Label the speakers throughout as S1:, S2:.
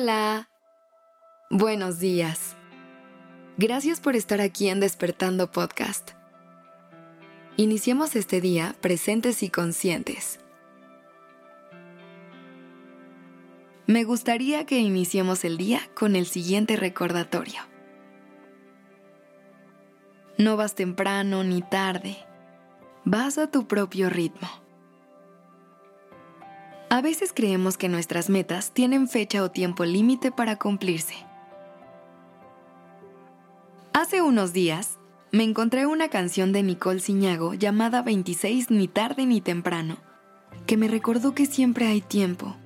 S1: Hola. Buenos días. Gracias por estar aquí en Despertando Podcast. Iniciemos este día presentes y conscientes. Me gustaría que iniciemos el día con el siguiente recordatorio. No vas temprano ni tarde, vas a tu propio ritmo. A veces creemos que nuestras metas tienen fecha o tiempo límite para cumplirse. Hace unos días me encontré una canción de Nicole Ciñago llamada 26 ni tarde ni temprano, que me recordó que siempre hay tiempo,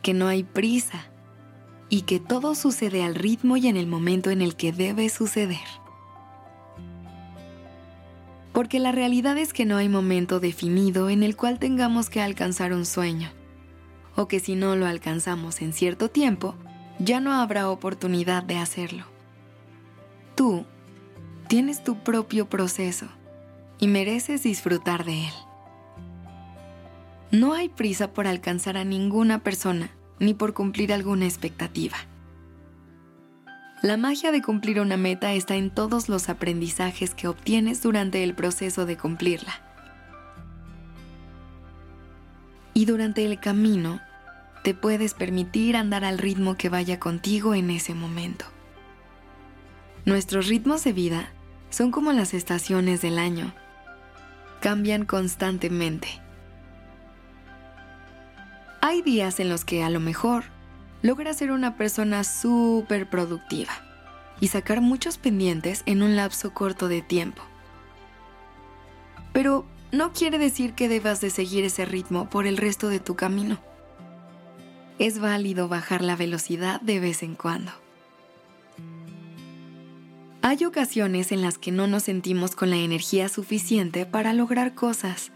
S1: que no hay prisa y que todo sucede al ritmo y en el momento en el que debe suceder. Porque la realidad es que no hay momento definido en el cual tengamos que alcanzar un sueño o que si no lo alcanzamos en cierto tiempo, ya no habrá oportunidad de hacerlo. Tú tienes tu propio proceso y mereces disfrutar de él. No hay prisa por alcanzar a ninguna persona ni por cumplir alguna expectativa. La magia de cumplir una meta está en todos los aprendizajes que obtienes durante el proceso de cumplirla. Y durante el camino, te puedes permitir andar al ritmo que vaya contigo en ese momento. Nuestros ritmos de vida son como las estaciones del año. Cambian constantemente. Hay días en los que a lo mejor logras ser una persona súper productiva y sacar muchos pendientes en un lapso corto de tiempo. Pero no quiere decir que debas de seguir ese ritmo por el resto de tu camino. Es válido bajar la velocidad de vez en cuando. Hay ocasiones en las que no nos sentimos con la energía suficiente para lograr cosas,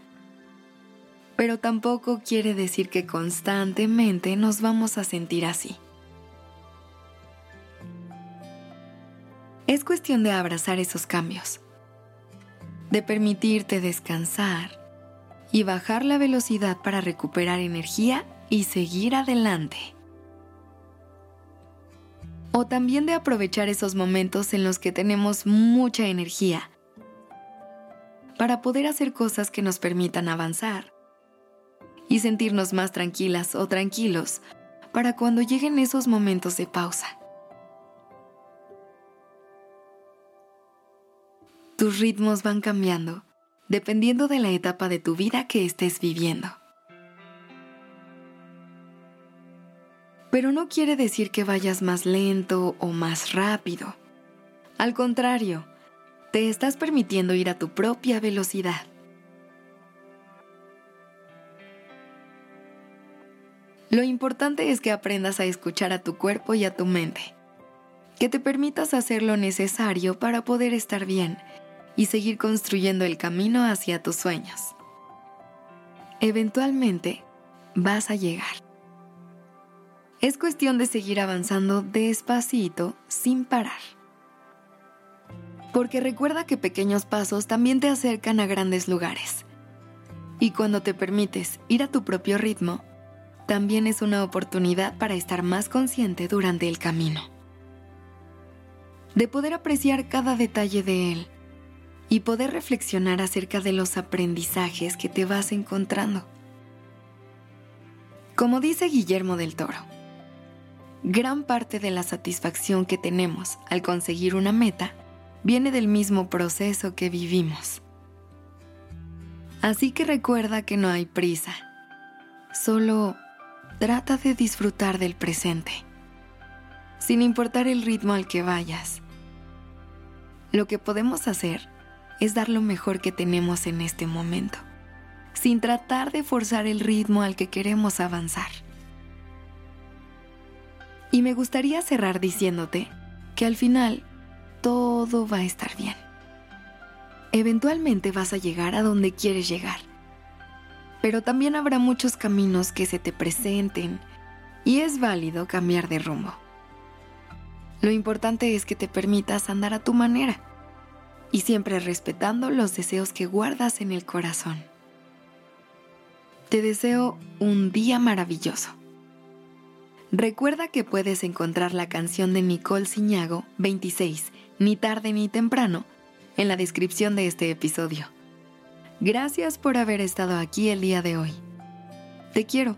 S1: pero tampoco quiere decir que constantemente nos vamos a sentir así. Es cuestión de abrazar esos cambios de permitirte descansar y bajar la velocidad para recuperar energía y seguir adelante. O también de aprovechar esos momentos en los que tenemos mucha energía para poder hacer cosas que nos permitan avanzar y sentirnos más tranquilas o tranquilos para cuando lleguen esos momentos de pausa. Tus ritmos van cambiando dependiendo de la etapa de tu vida que estés viviendo. Pero no quiere decir que vayas más lento o más rápido. Al contrario, te estás permitiendo ir a tu propia velocidad. Lo importante es que aprendas a escuchar a tu cuerpo y a tu mente, que te permitas hacer lo necesario para poder estar bien y seguir construyendo el camino hacia tus sueños. Eventualmente vas a llegar. Es cuestión de seguir avanzando despacito, sin parar. Porque recuerda que pequeños pasos también te acercan a grandes lugares. Y cuando te permites ir a tu propio ritmo, también es una oportunidad para estar más consciente durante el camino. De poder apreciar cada detalle de él y poder reflexionar acerca de los aprendizajes que te vas encontrando. Como dice Guillermo del Toro, gran parte de la satisfacción que tenemos al conseguir una meta viene del mismo proceso que vivimos. Así que recuerda que no hay prisa, solo trata de disfrutar del presente, sin importar el ritmo al que vayas. Lo que podemos hacer es dar lo mejor que tenemos en este momento, sin tratar de forzar el ritmo al que queremos avanzar. Y me gustaría cerrar diciéndote que al final todo va a estar bien. Eventualmente vas a llegar a donde quieres llegar, pero también habrá muchos caminos que se te presenten y es válido cambiar de rumbo. Lo importante es que te permitas andar a tu manera y siempre respetando los deseos que guardas en el corazón. Te deseo un día maravilloso. Recuerda que puedes encontrar la canción de Nicole Ciñago 26, ni tarde ni temprano, en la descripción de este episodio. Gracias por haber estado aquí el día de hoy. Te quiero.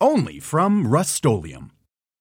S2: Only from Rust